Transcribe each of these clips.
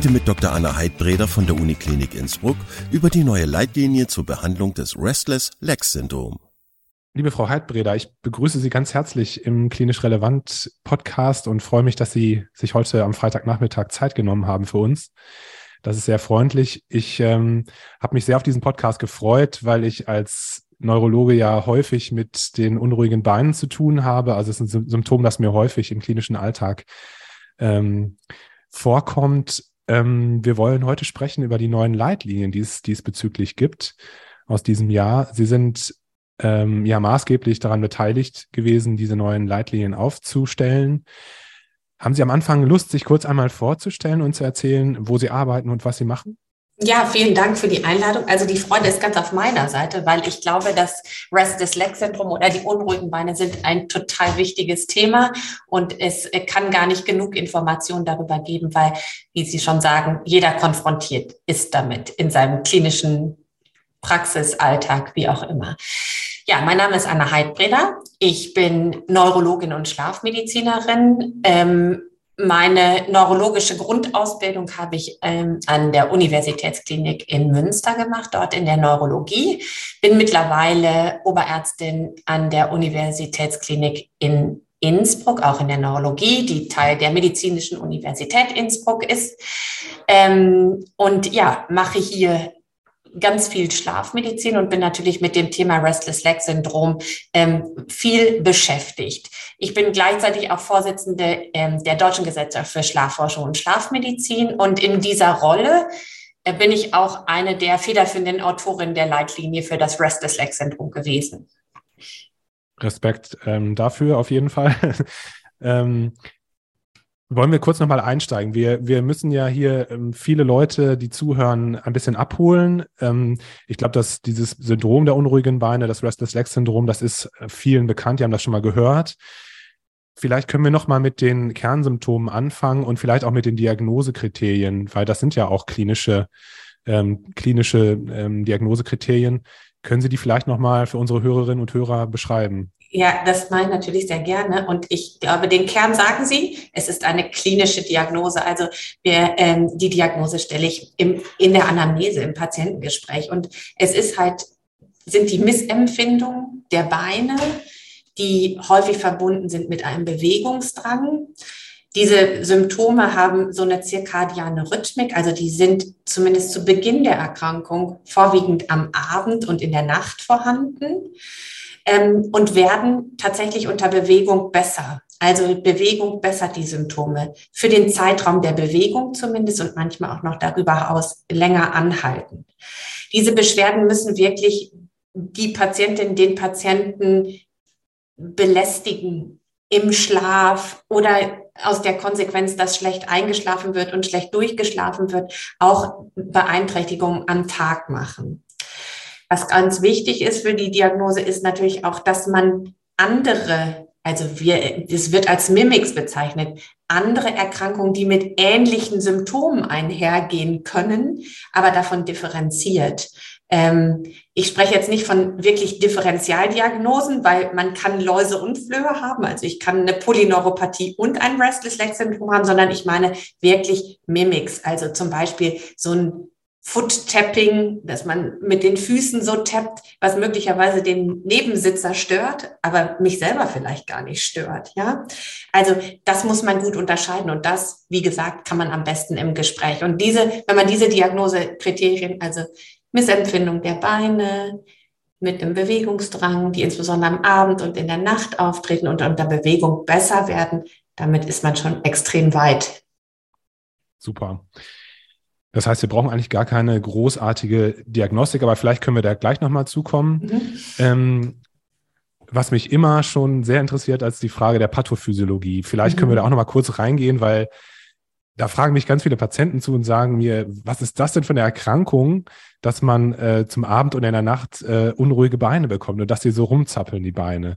Heute mit Dr. Anna Heidbreder von der Uniklinik Innsbruck über die neue Leitlinie zur Behandlung des Restless Leg Syndrom. Liebe Frau Heidbreder, ich begrüße Sie ganz herzlich im Klinisch Relevant Podcast und freue mich, dass Sie sich heute am Freitagnachmittag Zeit genommen haben für uns. Das ist sehr freundlich. Ich ähm, habe mich sehr auf diesen Podcast gefreut, weil ich als Neurologe ja häufig mit den unruhigen Beinen zu tun habe. Also es ist ein Symptom, das mir häufig im klinischen Alltag ähm, vorkommt. Ähm, wir wollen heute sprechen über die neuen Leitlinien, die es diesbezüglich gibt aus diesem Jahr. Sie sind ähm, ja maßgeblich daran beteiligt gewesen, diese neuen Leitlinien aufzustellen. Haben Sie am Anfang Lust, sich kurz einmal vorzustellen und zu erzählen, wo Sie arbeiten und was Sie machen? Ja, vielen Dank für die Einladung. Also die Freude ist ganz auf meiner Seite, weil ich glaube, das Restless Leg Syndrom oder die unruhigen Beine sind ein total wichtiges Thema und es kann gar nicht genug Informationen darüber geben, weil, wie Sie schon sagen, jeder konfrontiert ist damit in seinem klinischen Praxisalltag, wie auch immer. Ja, mein Name ist Anna Heidbreder. Ich bin Neurologin und Schlafmedizinerin. Ähm, meine neurologische Grundausbildung habe ich ähm, an der Universitätsklinik in Münster gemacht, dort in der Neurologie. Bin mittlerweile Oberärztin an der Universitätsklinik in Innsbruck, auch in der Neurologie, die Teil der Medizinischen Universität Innsbruck ist. Ähm, und ja, mache hier ganz viel Schlafmedizin und bin natürlich mit dem Thema Restless Leg Syndrom ähm, viel beschäftigt. Ich bin gleichzeitig auch Vorsitzende ähm, der Deutschen Gesellschaft für Schlafforschung und Schlafmedizin und in dieser Rolle äh, bin ich auch eine der federführenden Autorinnen der Leitlinie für das Restless Leg Syndrom gewesen. Respekt ähm, dafür auf jeden Fall. wollen wir kurz nochmal einsteigen? Wir, wir müssen ja hier ähm, viele Leute, die zuhören, ein bisschen abholen. Ähm, ich glaube, dass dieses Syndrom der unruhigen Beine, das Restless Leg Syndrom, das ist äh, vielen bekannt, die haben das schon mal gehört. Vielleicht können wir nochmal mit den Kernsymptomen anfangen und vielleicht auch mit den Diagnosekriterien, weil das sind ja auch klinische, ähm, klinische ähm, Diagnosekriterien. Können Sie die vielleicht nochmal für unsere Hörerinnen und Hörer beschreiben? Ja, das mache ich natürlich sehr gerne. Und ich glaube, den Kern sagen Sie, es ist eine klinische Diagnose. Also wir, ähm, die Diagnose stelle ich im, in der Anamnese, im Patientengespräch. Und es ist halt, sind die Missempfindungen der Beine, die häufig verbunden sind mit einem Bewegungsdrang. Diese Symptome haben so eine zirkadiane Rhythmik, also die sind zumindest zu Beginn der Erkrankung vorwiegend am Abend und in der Nacht vorhanden ähm, und werden tatsächlich unter Bewegung besser. Also Bewegung bessert die Symptome. Für den Zeitraum der Bewegung zumindest und manchmal auch noch darüber hinaus länger anhalten. Diese Beschwerden müssen wirklich die Patientin, den Patienten belästigen im Schlaf oder aus der Konsequenz, dass schlecht eingeschlafen wird und schlecht durchgeschlafen wird, auch Beeinträchtigungen am Tag machen. Was ganz wichtig ist für die Diagnose, ist natürlich auch, dass man andere, also wir, es wird als Mimics bezeichnet, andere Erkrankungen, die mit ähnlichen Symptomen einhergehen können, aber davon differenziert. Ähm, ich spreche jetzt nicht von wirklich Differentialdiagnosen, weil man kann Läuse und Flöhe haben. Also ich kann eine Polyneuropathie und ein Restless Leg Syndrom haben, sondern ich meine wirklich Mimics. Also zum Beispiel so ein Foot-Tapping, dass man mit den Füßen so tappt, was möglicherweise den Nebensitzer stört, aber mich selber vielleicht gar nicht stört. Ja, also das muss man gut unterscheiden und das, wie gesagt, kann man am besten im Gespräch. Und diese, wenn man diese Diagnosekriterien, also Missempfindung der Beine, mit einem Bewegungsdrang, die insbesondere am Abend und in der Nacht auftreten und unter Bewegung besser werden, damit ist man schon extrem weit. Super. Das heißt, wir brauchen eigentlich gar keine großartige Diagnostik, aber vielleicht können wir da gleich nochmal zukommen. Mhm. Ähm, was mich immer schon sehr interessiert, als die Frage der Pathophysiologie. Vielleicht mhm. können wir da auch nochmal kurz reingehen, weil da fragen mich ganz viele Patienten zu und sagen mir, was ist das denn für eine Erkrankung, dass man äh, zum Abend und in der Nacht äh, unruhige Beine bekommt und dass die so rumzappeln, die Beine.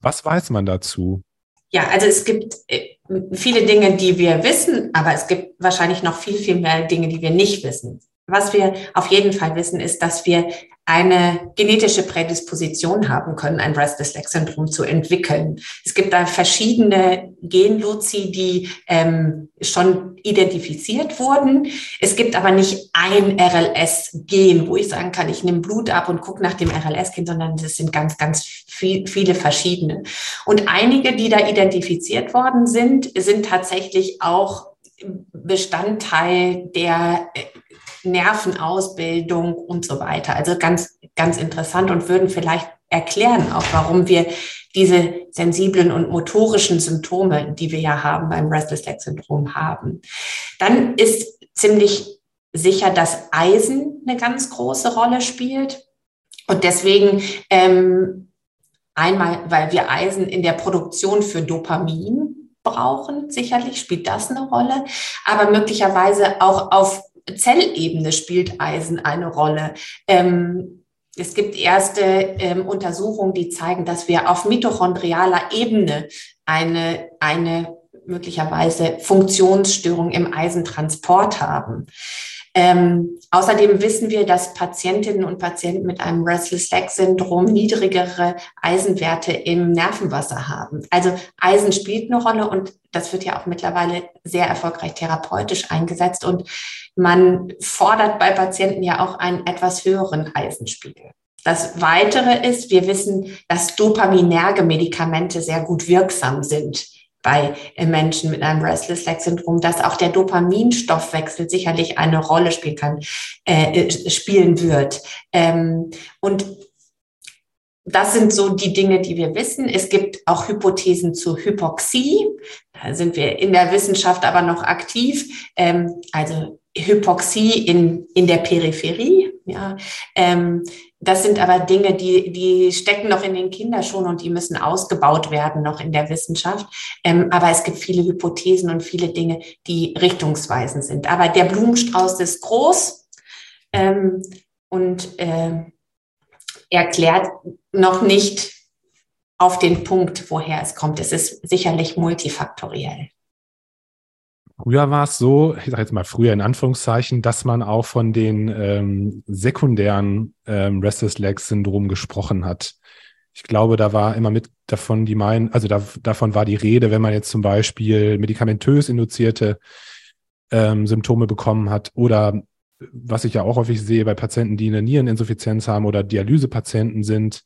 Was weiß man dazu? Ja, also es gibt äh, viele Dinge, die wir wissen, aber es gibt wahrscheinlich noch viel, viel mehr Dinge, die wir nicht wissen. Was wir auf jeden Fall wissen, ist, dass wir eine genetische Prädisposition haben können, ein Restless-Leg-Syndrom zu entwickeln. Es gibt da verschiedene Genlozi, die ähm, schon identifiziert wurden. Es gibt aber nicht ein RLS-Gen, wo ich sagen kann, ich nehme Blut ab und gucke nach dem RLS-Gen, sondern es sind ganz, ganz viel, viele verschiedene. Und einige, die da identifiziert worden sind, sind tatsächlich auch Bestandteil der äh, Nervenausbildung und so weiter. Also ganz, ganz interessant und würden vielleicht erklären auch, warum wir diese sensiblen und motorischen Symptome, die wir ja haben beim Restless Leg Syndrom haben. Dann ist ziemlich sicher, dass Eisen eine ganz große Rolle spielt. Und deswegen ähm, einmal, weil wir Eisen in der Produktion für Dopamin brauchen, sicherlich spielt das eine Rolle, aber möglicherweise auch auf Zellebene spielt Eisen eine Rolle. Ähm, es gibt erste ähm, Untersuchungen, die zeigen, dass wir auf mitochondrialer Ebene eine, eine möglicherweise Funktionsstörung im Eisentransport haben. Ähm, außerdem wissen wir, dass Patientinnen und Patienten mit einem Restless Leg Syndrom niedrigere Eisenwerte im Nervenwasser haben. Also Eisen spielt eine Rolle und das wird ja auch mittlerweile sehr erfolgreich therapeutisch eingesetzt und man fordert bei Patienten ja auch einen etwas höheren Eisenspiegel. Das Weitere ist, wir wissen, dass dopaminerge Medikamente sehr gut wirksam sind bei äh, Menschen mit einem Restless Leg Syndrom, dass auch der Dopaminstoffwechsel sicherlich eine Rolle spielen kann, äh, äh, spielen wird. Ähm, und das sind so die Dinge, die wir wissen. Es gibt auch Hypothesen zur Hypoxie. Da sind wir in der Wissenschaft aber noch aktiv. Ähm, also Hypoxie in, in der Peripherie. Ja, ähm, das sind aber Dinge, die, die stecken noch in den Kinderschuhen und die müssen ausgebaut werden noch in der Wissenschaft. Ähm, aber es gibt viele Hypothesen und viele Dinge, die richtungsweisend sind. Aber der Blumenstrauß ist groß ähm, und äh, erklärt noch nicht auf den Punkt, woher es kommt. Es ist sicherlich multifaktoriell. Früher war es so, ich sage jetzt mal früher in Anführungszeichen, dass man auch von den ähm, sekundären ähm, Restless Legs Syndrom gesprochen hat. Ich glaube, da war immer mit davon die meinen, also da, davon war die Rede, wenn man jetzt zum Beispiel medikamentös induzierte ähm, Symptome bekommen hat oder was ich ja auch häufig sehe bei Patienten, die eine Niereninsuffizienz haben oder Dialysepatienten sind,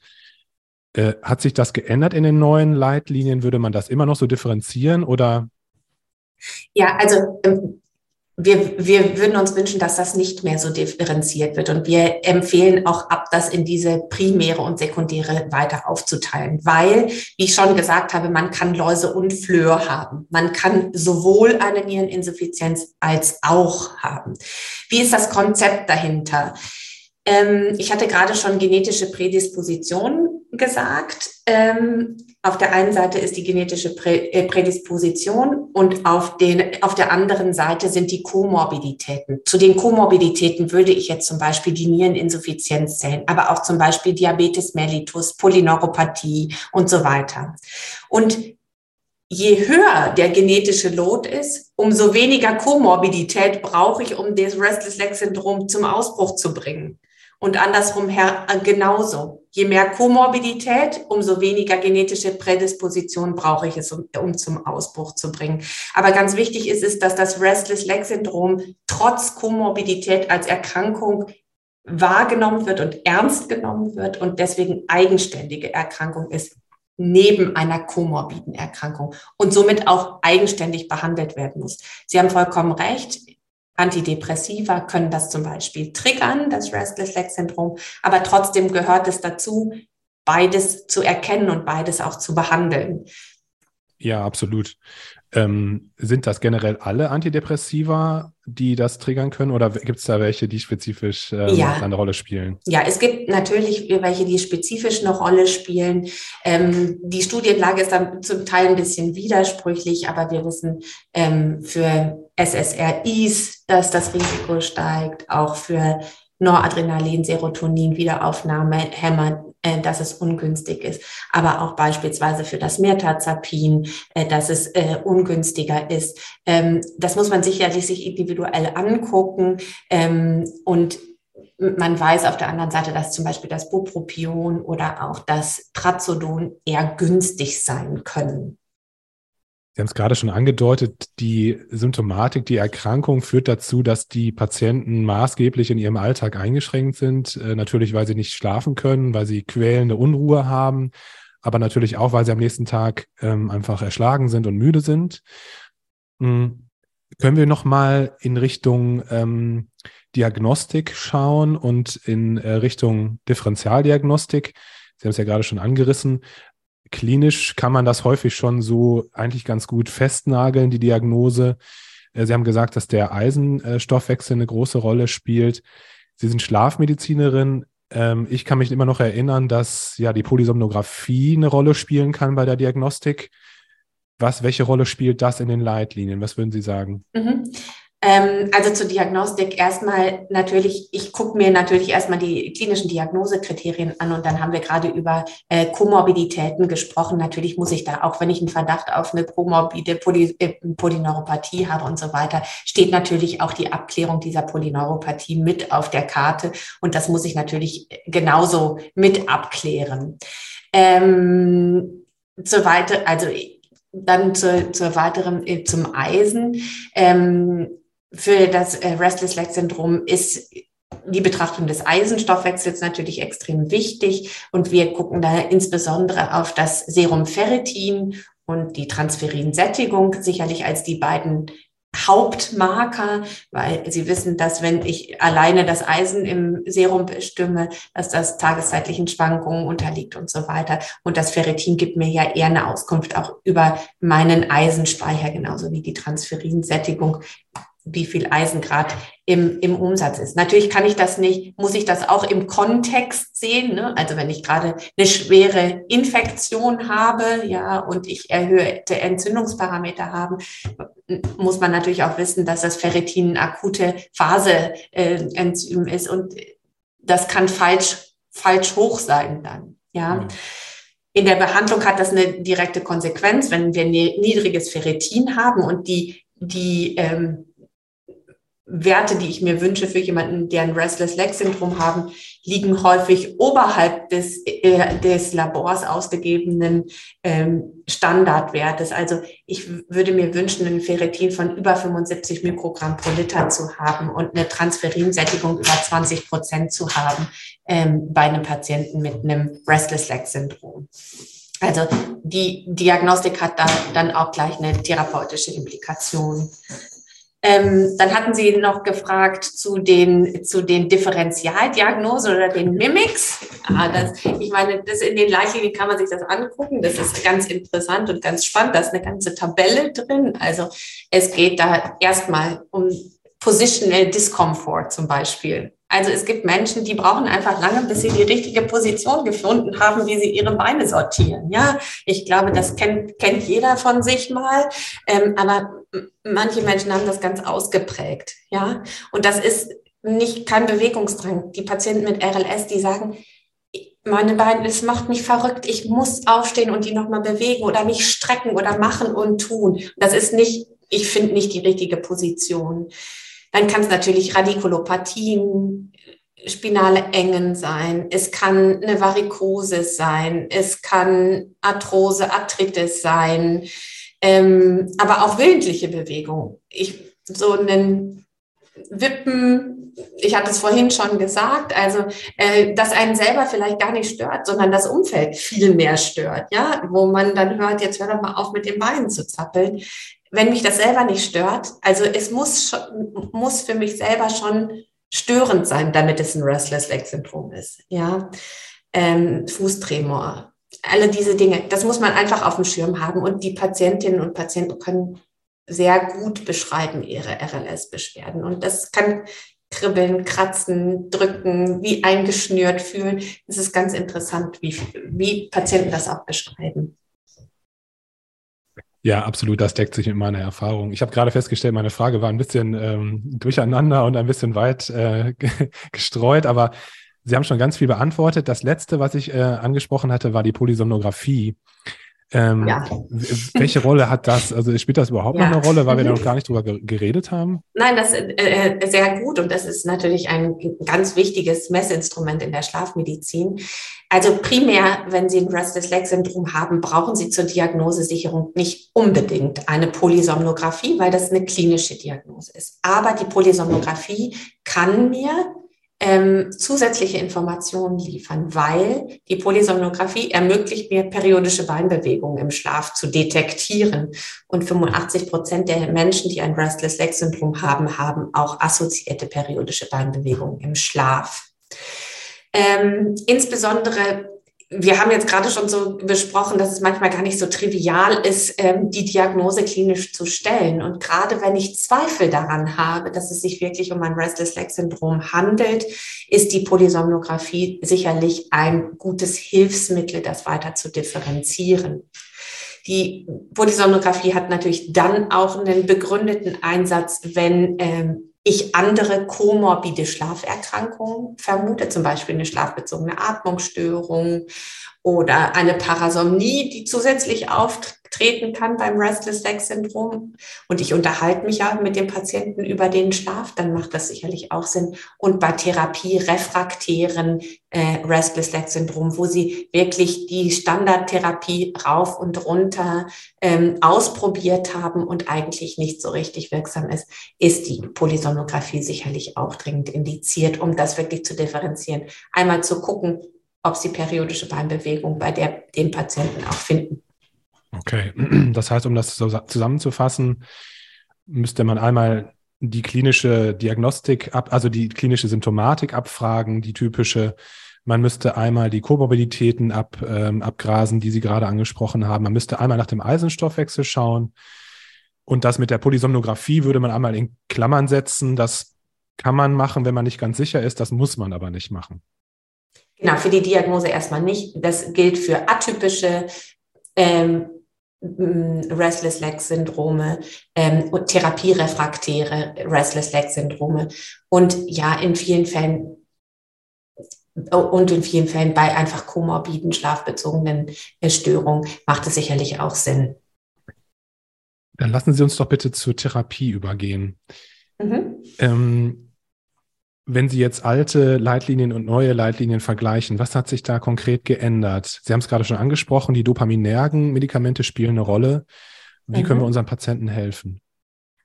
äh, hat sich das geändert in den neuen Leitlinien? Würde man das immer noch so differenzieren oder ja, also ähm, wir, wir würden uns wünschen, dass das nicht mehr so differenziert wird. Und wir empfehlen auch ab, das in diese primäre und sekundäre weiter aufzuteilen. Weil, wie ich schon gesagt habe, man kann Läuse und Flöhe haben. Man kann sowohl eine Niereninsuffizienz als auch haben. Wie ist das Konzept dahinter? Ähm, ich hatte gerade schon genetische Prädisposition gesagt. Auf der einen Seite ist die genetische äh, Prädisposition und auf, den, auf der anderen Seite sind die Komorbiditäten. Zu den Komorbiditäten würde ich jetzt zum Beispiel die Niereninsuffizienz zählen, aber auch zum Beispiel Diabetes mellitus, Polyneuropathie und so weiter. Und je höher der genetische Load ist, umso weniger Komorbidität brauche ich, um das Restless Leg Syndrom zum Ausbruch zu bringen und andersrum her, äh, genauso. Je mehr Komorbidität, umso weniger genetische Prädisposition brauche ich es, um, um zum Ausbruch zu bringen. Aber ganz wichtig ist es, dass das Restless Leg Syndrom trotz Komorbidität als Erkrankung wahrgenommen wird und ernst genommen wird und deswegen eigenständige Erkrankung ist neben einer komorbiden Erkrankung und somit auch eigenständig behandelt werden muss. Sie haben vollkommen recht Antidepressiva können das zum Beispiel triggern, das Restless Leg Syndrom, aber trotzdem gehört es dazu, beides zu erkennen und beides auch zu behandeln. Ja, absolut. Ähm, sind das generell alle Antidepressiva, die das triggern können, oder gibt es da welche, die spezifisch ähm, ja. eine Rolle spielen? Ja, es gibt natürlich welche, die spezifisch eine Rolle spielen. Ähm, die Studienlage ist dann zum Teil ein bisschen widersprüchlich, aber wir wissen ähm, für SSRIs, dass das Risiko steigt, auch für Noradrenalin, Serotonin, Wiederaufnahme, Hämmer, äh, dass es ungünstig ist, aber auch beispielsweise für das Mirtazapin, äh, dass es äh, ungünstiger ist. Ähm, das muss man sicherlich sich individuell angucken ähm, und man weiß auf der anderen Seite, dass zum Beispiel das Bupropion oder auch das Trazodon eher günstig sein können. Sie haben es gerade schon angedeutet, die Symptomatik, die Erkrankung führt dazu, dass die Patienten maßgeblich in ihrem Alltag eingeschränkt sind. Äh, natürlich, weil sie nicht schlafen können, weil sie quälende Unruhe haben, aber natürlich auch, weil sie am nächsten Tag ähm, einfach erschlagen sind und müde sind. Mhm. Können wir noch mal in Richtung ähm, Diagnostik schauen und in äh, Richtung Differentialdiagnostik? Sie haben es ja gerade schon angerissen klinisch kann man das häufig schon so eigentlich ganz gut festnageln, die Diagnose. Äh, Sie haben gesagt, dass der Eisenstoffwechsel eine große Rolle spielt. Sie sind Schlafmedizinerin. Ähm, ich kann mich immer noch erinnern, dass ja die Polysomnographie eine Rolle spielen kann bei der Diagnostik. Was, welche Rolle spielt das in den Leitlinien? Was würden Sie sagen? Mhm. Ähm, also zur Diagnostik erstmal natürlich, ich gucke mir natürlich erstmal die klinischen Diagnosekriterien an und dann haben wir gerade über äh, Komorbiditäten gesprochen. Natürlich muss ich da, auch wenn ich einen Verdacht auf eine komorbide Poly, äh, Polyneuropathie habe und so weiter, steht natürlich auch die Abklärung dieser Polyneuropathie mit auf der Karte und das muss ich natürlich genauso mit abklären. Ähm, zur weiter, also dann zur, zur weiteren, äh, zum Eisen. Ähm, für das äh, Restless Leg Syndrom ist die Betrachtung des Eisenstoffwechsels natürlich extrem wichtig und wir gucken da insbesondere auf das Serum Ferritin und die Transferinsättigung sicherlich als die beiden Hauptmarker, weil Sie wissen, dass wenn ich alleine das Eisen im Serum bestimme, dass das tageszeitlichen Schwankungen unterliegt und so weiter. Und das Ferritin gibt mir ja eher eine Auskunft auch über meinen Eisenspeicher, genauso wie die Transferinsättigung wie viel Eisengrad im, im Umsatz ist. Natürlich kann ich das nicht, muss ich das auch im Kontext sehen. Ne? Also wenn ich gerade eine schwere Infektion habe, ja, und ich erhöhte Entzündungsparameter habe, muss man natürlich auch wissen, dass das Ferritin eine akute Phase äh, Enzym ist und das kann falsch, falsch hoch sein dann, ja. Mhm. In der Behandlung hat das eine direkte Konsequenz, wenn wir niedriges Ferritin haben und die, die ähm, Werte, die ich mir wünsche für jemanden, der ein Restless Leg Syndrom haben, liegen häufig oberhalb des, äh, des Labors ausgegebenen ähm, Standardwertes. Also ich würde mir wünschen, ein Ferritin von über 75 Mikrogramm pro Liter zu haben und eine Transferinsättigung über 20 Prozent zu haben ähm, bei einem Patienten mit einem Restless Leg Syndrom. Also die Diagnostik hat da dann auch gleich eine therapeutische Implikation. Ähm, dann hatten Sie noch gefragt zu den, zu den Differentialdiagnosen oder den Mimics. Ah, das, ich meine, das in den Leitlinien kann man sich das angucken. Das ist ganz interessant und ganz spannend. Da ist eine ganze Tabelle drin. Also es geht da erstmal um Positional Discomfort zum Beispiel. Also es gibt Menschen, die brauchen einfach lange, bis sie die richtige Position gefunden haben, wie sie ihre Beine sortieren. Ja, ich glaube, das kennt, kennt jeder von sich mal. Ähm, aber manche Menschen haben das ganz ausgeprägt. Ja, und das ist nicht kein Bewegungsdrang. Die Patienten mit RLS, die sagen, meine Beine, es macht mich verrückt. Ich muss aufstehen und die nochmal bewegen oder mich strecken oder machen und tun. Das ist nicht, ich finde nicht die richtige Position. Dann kann es natürlich Radikulopathien, spinale Engen sein. Es kann eine Varikose sein. Es kann Arthrose, Arthritis sein. Ähm, aber auch willentliche Bewegung. Ich, so einen Wippen, ich hatte es vorhin schon gesagt, also äh, dass einen selber vielleicht gar nicht stört, sondern das Umfeld viel mehr stört, ja, wo man dann hört, jetzt hör doch mal auf mit den Beinen zu zappeln wenn mich das selber nicht stört, also es muss, muss für mich selber schon störend sein, damit es ein Restless Leg Syndrom ist. Ja, ähm, Fußtremor, alle diese Dinge, das muss man einfach auf dem Schirm haben und die Patientinnen und Patienten können sehr gut beschreiben ihre RLS-Beschwerden und das kann kribbeln, kratzen, drücken, wie eingeschnürt fühlen. Es ist ganz interessant, wie, wie Patienten das auch beschreiben. Ja, absolut, das deckt sich mit meiner Erfahrung. Ich habe gerade festgestellt, meine Frage war ein bisschen ähm, durcheinander und ein bisschen weit äh, gestreut, aber Sie haben schon ganz viel beantwortet. Das letzte, was ich äh, angesprochen hatte, war die Polysomnographie. Ähm, ja. Welche Rolle hat das? Also spielt das überhaupt ja. noch eine Rolle, weil wir da noch mhm. gar nicht drüber geredet haben? Nein, das ist äh, sehr gut und das ist natürlich ein ganz wichtiges Messinstrument in der Schlafmedizin. Also primär, wenn Sie ein Restless Leg Syndrom haben, brauchen Sie zur Diagnosesicherung nicht unbedingt eine Polysomnographie, weil das eine klinische Diagnose ist. Aber die Polysomnographie kann mir ähm, zusätzliche Informationen liefern, weil die Polysomnographie ermöglicht mir, periodische Beinbewegungen im Schlaf zu detektieren. Und 85 Prozent der Menschen, die ein Restless Leg Syndrom haben, haben auch assoziierte periodische Beinbewegungen im Schlaf. Ähm, insbesondere wir haben jetzt gerade schon so besprochen, dass es manchmal gar nicht so trivial ist, ähm, die Diagnose klinisch zu stellen. Und gerade wenn ich Zweifel daran habe, dass es sich wirklich um ein Restless Leg Syndrom handelt, ist die Polysomnographie sicherlich ein gutes Hilfsmittel, das weiter zu differenzieren. Die Polysomnographie hat natürlich dann auch einen begründeten Einsatz, wenn ähm, ich andere komorbide Schlaferkrankungen vermute, zum Beispiel eine schlafbezogene Atmungsstörung oder eine Parasomnie, die zusätzlich auftreten kann beim Restless Leg Syndrom. Und ich unterhalte mich ja mit dem Patienten über den Schlaf, dann macht das sicherlich auch Sinn. Und bei Therapie refraktären äh, Restless Leg Syndrom, wo sie wirklich die Standardtherapie rauf und runter ähm, ausprobiert haben und eigentlich nicht so richtig wirksam ist, ist die Polysomnographie sicherlich auch dringend indiziert, um das wirklich zu differenzieren. Einmal zu gucken, ob sie periodische Beinbewegung bei der, den Patienten auch finden. Okay, das heißt, um das zusammenzufassen, müsste man einmal die klinische Diagnostik ab, also die klinische Symptomatik abfragen, die typische. Man müsste einmal die Komorbiditäten ab, ähm, abgrasen, die Sie gerade angesprochen haben. Man müsste einmal nach dem Eisenstoffwechsel schauen. Und das mit der Polysomnographie würde man einmal in Klammern setzen. Das kann man machen, wenn man nicht ganz sicher ist. Das muss man aber nicht machen. Genau, für die Diagnose erstmal nicht. Das gilt für atypische ähm, Restless Leg Syndrome ähm, und therapierefraktäre Restless Leg Syndrome und ja in vielen Fällen und in vielen Fällen bei einfach komorbiden schlafbezogenen Störungen macht es sicherlich auch Sinn. Dann lassen Sie uns doch bitte zur Therapie übergehen. Mhm. Ähm, wenn Sie jetzt alte Leitlinien und neue Leitlinien vergleichen, was hat sich da konkret geändert? Sie haben es gerade schon angesprochen, die dopaminergen Medikamente spielen eine Rolle. Wie mhm. können wir unseren Patienten helfen?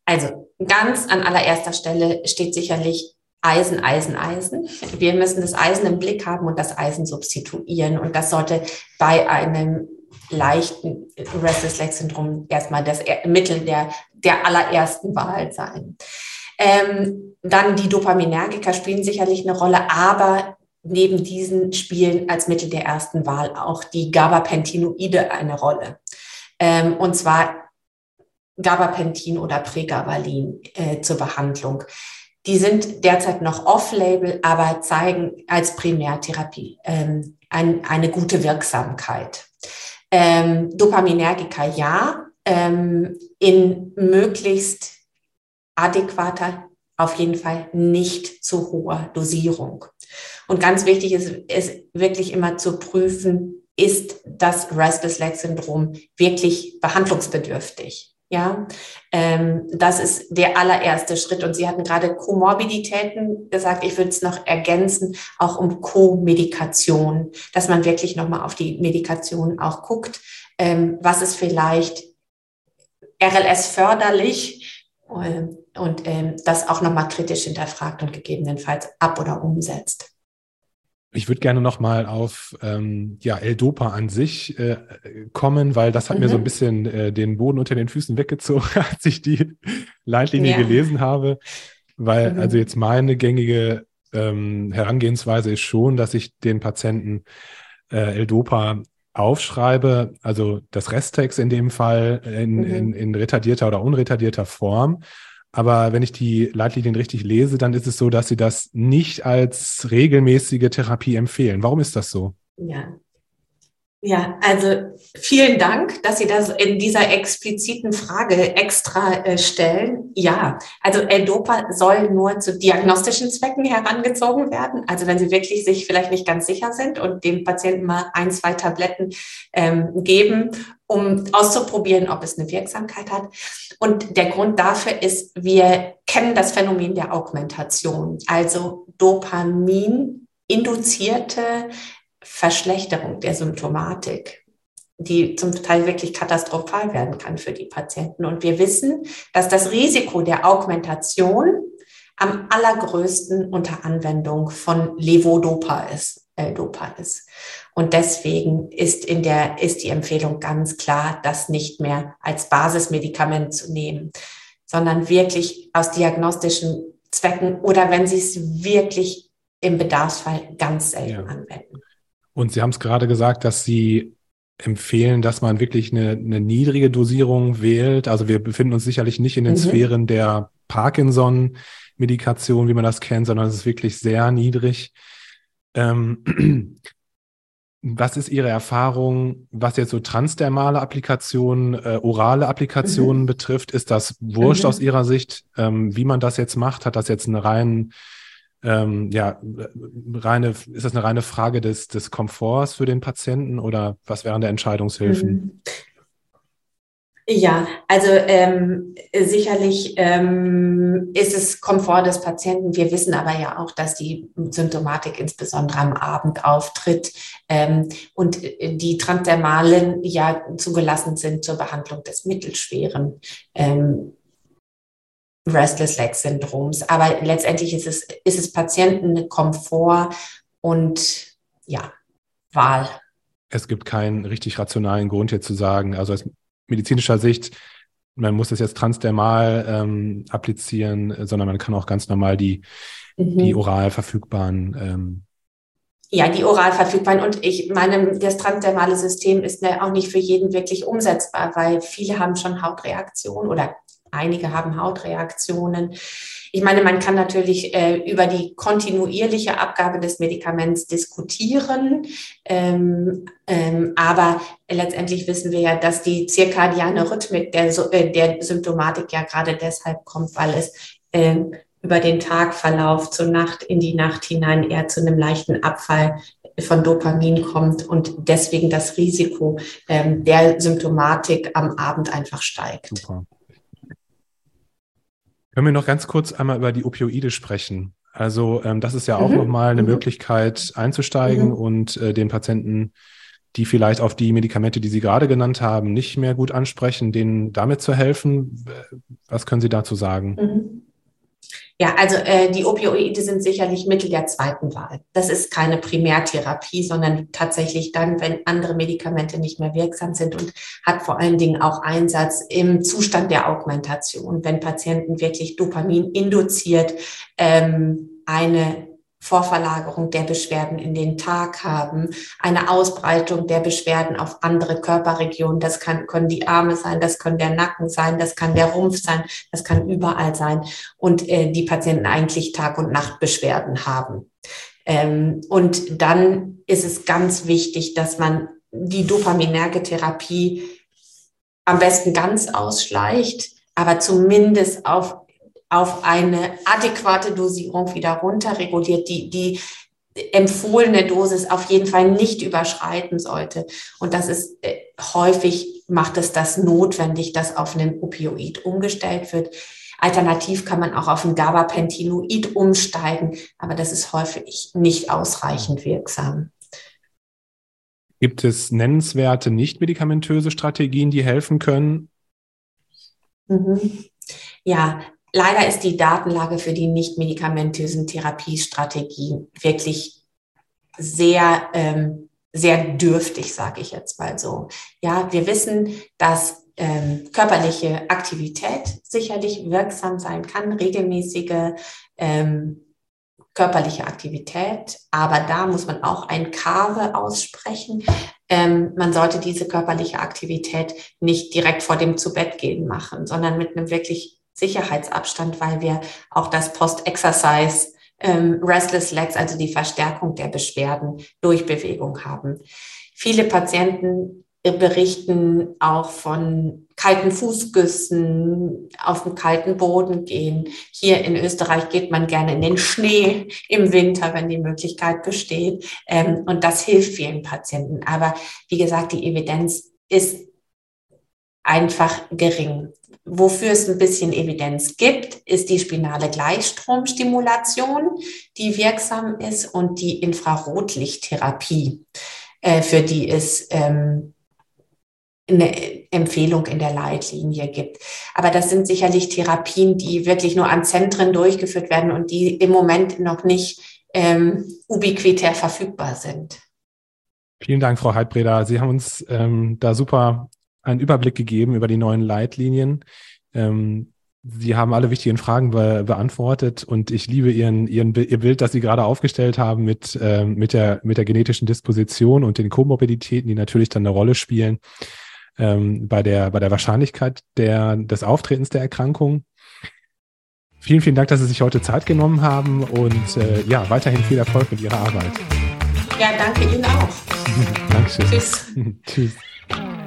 Also ganz an allererster Stelle steht sicherlich Eisen, Eisen, Eisen. Wir müssen das Eisen im Blick haben und das Eisen substituieren. Und das sollte bei einem leichten Restless Leg Syndrom erstmal das Mittel der, der allerersten Wahl sein. Ähm, dann die Dopaminergika spielen sicherlich eine Rolle, aber neben diesen spielen als Mittel der ersten Wahl auch die Gabapentinoide eine Rolle. Ähm, und zwar Gabapentin oder Pregabalin äh, zur Behandlung. Die sind derzeit noch off-label, aber zeigen als Primärtherapie ähm, ein, eine gute Wirksamkeit. Ähm, Dopaminergika ja, ähm, in möglichst adäquater, auf jeden Fall nicht zu hoher Dosierung. Und ganz wichtig ist, ist wirklich immer zu prüfen, ist das Restless Leg Syndrom wirklich behandlungsbedürftig? Ja, ähm, das ist der allererste Schritt. Und Sie hatten gerade Komorbiditäten gesagt. Ich würde es noch ergänzen, auch um Co-Medikation, dass man wirklich nochmal auf die Medikation auch guckt. Ähm, was ist vielleicht RLS förderlich? Ähm, und ähm, das auch nochmal kritisch hinterfragt und gegebenenfalls ab oder umsetzt. Ich würde gerne noch mal auf ähm, ja, L-Dopa an sich äh, kommen, weil das hat mhm. mir so ein mhm. bisschen äh, den Boden unter den Füßen weggezogen, als ich die Leitlinie ja. gelesen habe. Weil mhm. also jetzt meine gängige ähm, Herangehensweise ist schon, dass ich den Patienten äh, L-Dopa aufschreibe, also das Resttext in dem Fall in, mhm. in, in retardierter oder unretardierter Form aber wenn ich die Leitlinien richtig lese, dann ist es so, dass Sie das nicht als regelmäßige Therapie empfehlen. Warum ist das so? Ja, ja, also vielen Dank, dass Sie das in dieser expliziten Frage extra äh, stellen. Ja, also L-Dopa soll nur zu diagnostischen Zwecken herangezogen werden. Also wenn Sie wirklich sich vielleicht nicht ganz sicher sind und dem Patienten mal ein, zwei Tabletten ähm, geben, um auszuprobieren, ob es eine Wirksamkeit hat. Und der Grund dafür ist, wir kennen das Phänomen der Augmentation, also Dopamin induzierte Verschlechterung der Symptomatik, die zum Teil wirklich katastrophal werden kann für die Patienten. Und wir wissen, dass das Risiko der Augmentation am allergrößten unter Anwendung von Levodopa ist, L-Dopa ist. Und deswegen ist in der, ist die Empfehlung ganz klar, das nicht mehr als Basismedikament zu nehmen, sondern wirklich aus diagnostischen Zwecken oder wenn Sie es wirklich im Bedarfsfall ganz selten ja. anwenden. Und Sie haben es gerade gesagt, dass Sie empfehlen, dass man wirklich eine, eine niedrige Dosierung wählt. Also wir befinden uns sicherlich nicht in den mhm. Sphären der Parkinson-Medikation, wie man das kennt, sondern es ist wirklich sehr niedrig. Ähm, was ist Ihre Erfahrung, was jetzt so transdermale Applikationen, äh, orale Applikationen mhm. betrifft? Ist das wurscht mhm. aus Ihrer Sicht, ähm, wie man das jetzt macht? Hat das jetzt einen reinen ähm, ja, reine, ist das eine reine Frage des, des Komforts für den Patienten oder was wären der Entscheidungshilfen? Mhm. Ja, also ähm, sicherlich ähm, ist es Komfort des Patienten. Wir wissen aber ja auch, dass die Symptomatik insbesondere am Abend auftritt ähm, und die Transdermalen ja zugelassen sind zur Behandlung des mittelschweren ähm, Restless Leg Syndroms. Aber letztendlich ist es, ist es Patientenkomfort und ja, Wahl. Es gibt keinen richtig rationalen Grund hier zu sagen, also aus medizinischer Sicht, man muss das jetzt transdermal ähm, applizieren, sondern man kann auch ganz normal die, mhm. die oral verfügbaren ähm, ja, die oral verfügbaren. Und ich meine, das transdermale System ist auch nicht für jeden wirklich umsetzbar, weil viele haben schon Hautreaktionen oder Einige haben Hautreaktionen. Ich meine, man kann natürlich äh, über die kontinuierliche Abgabe des Medikaments diskutieren, ähm, ähm, aber letztendlich wissen wir ja, dass die zirkadiane Rhythmik der, äh, der Symptomatik ja gerade deshalb kommt, weil es äh, über den Tagverlauf zur Nacht in die Nacht hinein eher zu einem leichten Abfall von Dopamin kommt und deswegen das Risiko ähm, der Symptomatik am Abend einfach steigt. Super. Können wir noch ganz kurz einmal über die Opioide sprechen? Also ähm, das ist ja auch mhm. nochmal eine mhm. Möglichkeit einzusteigen mhm. und äh, den Patienten, die vielleicht auf die Medikamente, die Sie gerade genannt haben, nicht mehr gut ansprechen, denen damit zu helfen. Was können Sie dazu sagen? Mhm. Ja, also äh, die Opioide sind sicherlich Mittel der zweiten Wahl. Das ist keine Primärtherapie, sondern tatsächlich dann, wenn andere Medikamente nicht mehr wirksam sind und hat vor allen Dingen auch Einsatz im Zustand der Augmentation, wenn Patienten wirklich Dopamin induziert ähm, eine Vorverlagerung der Beschwerden in den Tag haben, eine Ausbreitung der Beschwerden auf andere Körperregionen. Das kann, können die Arme sein, das können der Nacken sein, das kann der Rumpf sein, das kann überall sein. Und äh, die Patienten eigentlich Tag- und Nachtbeschwerden haben. Ähm, und dann ist es ganz wichtig, dass man die dopaminerge Therapie am besten ganz ausschleicht, aber zumindest auf auf eine adäquate Dosierung wieder runterreguliert, die, die empfohlene Dosis auf jeden Fall nicht überschreiten sollte. Und das ist äh, häufig macht es das notwendig, dass auf einen Opioid umgestellt wird. Alternativ kann man auch auf ein Gabapentinoid umsteigen, aber das ist häufig nicht ausreichend wirksam. Gibt es nennenswerte nicht-medikamentöse Strategien, die helfen können? Mhm. Ja, leider ist die Datenlage für die nicht medikamentösen Therapiestrategien wirklich sehr, ähm, sehr dürftig, sage ich jetzt mal so. Ja, wir wissen, dass ähm, körperliche Aktivität sicherlich wirksam sein kann, regelmäßige ähm, körperliche Aktivität, aber da muss man auch ein Kave aussprechen. Ähm, man sollte diese körperliche Aktivität nicht direkt vor dem Zu-Bett-Gehen machen, sondern mit einem wirklich Sicherheitsabstand, weil wir auch das Post-Exercise ähm, Restless Legs, also die Verstärkung der Beschwerden durch Bewegung haben. Viele Patienten berichten auch von kalten Fußgüssen, auf dem kalten Boden gehen. Hier in Österreich geht man gerne in den Schnee im Winter, wenn die Möglichkeit besteht. Ähm, und das hilft vielen Patienten. Aber wie gesagt, die Evidenz ist einfach gering. Wofür es ein bisschen Evidenz gibt, ist die spinale Gleichstromstimulation, die wirksam ist und die Infrarotlichttherapie, äh, für die es ähm, eine Empfehlung in der Leitlinie gibt. Aber das sind sicherlich Therapien, die wirklich nur an Zentren durchgeführt werden und die im Moment noch nicht ähm, ubiquitär verfügbar sind. Vielen Dank, Frau Heidbreder. Sie haben uns ähm, da super einen Überblick gegeben über die neuen Leitlinien. Ähm, Sie haben alle wichtigen Fragen be beantwortet und ich liebe Ihren, Ihren, Ihr Bild, das Sie gerade aufgestellt haben mit, ähm, mit, der, mit der genetischen Disposition und den Komorbiditäten, die natürlich dann eine Rolle spielen ähm, bei, der, bei der Wahrscheinlichkeit der, des Auftretens der Erkrankung. Vielen, vielen Dank, dass Sie sich heute Zeit genommen haben und äh, ja, weiterhin viel Erfolg mit Ihrer Arbeit. Ja, danke Ihnen auch. Dankeschön. Tschüss. Tschüss.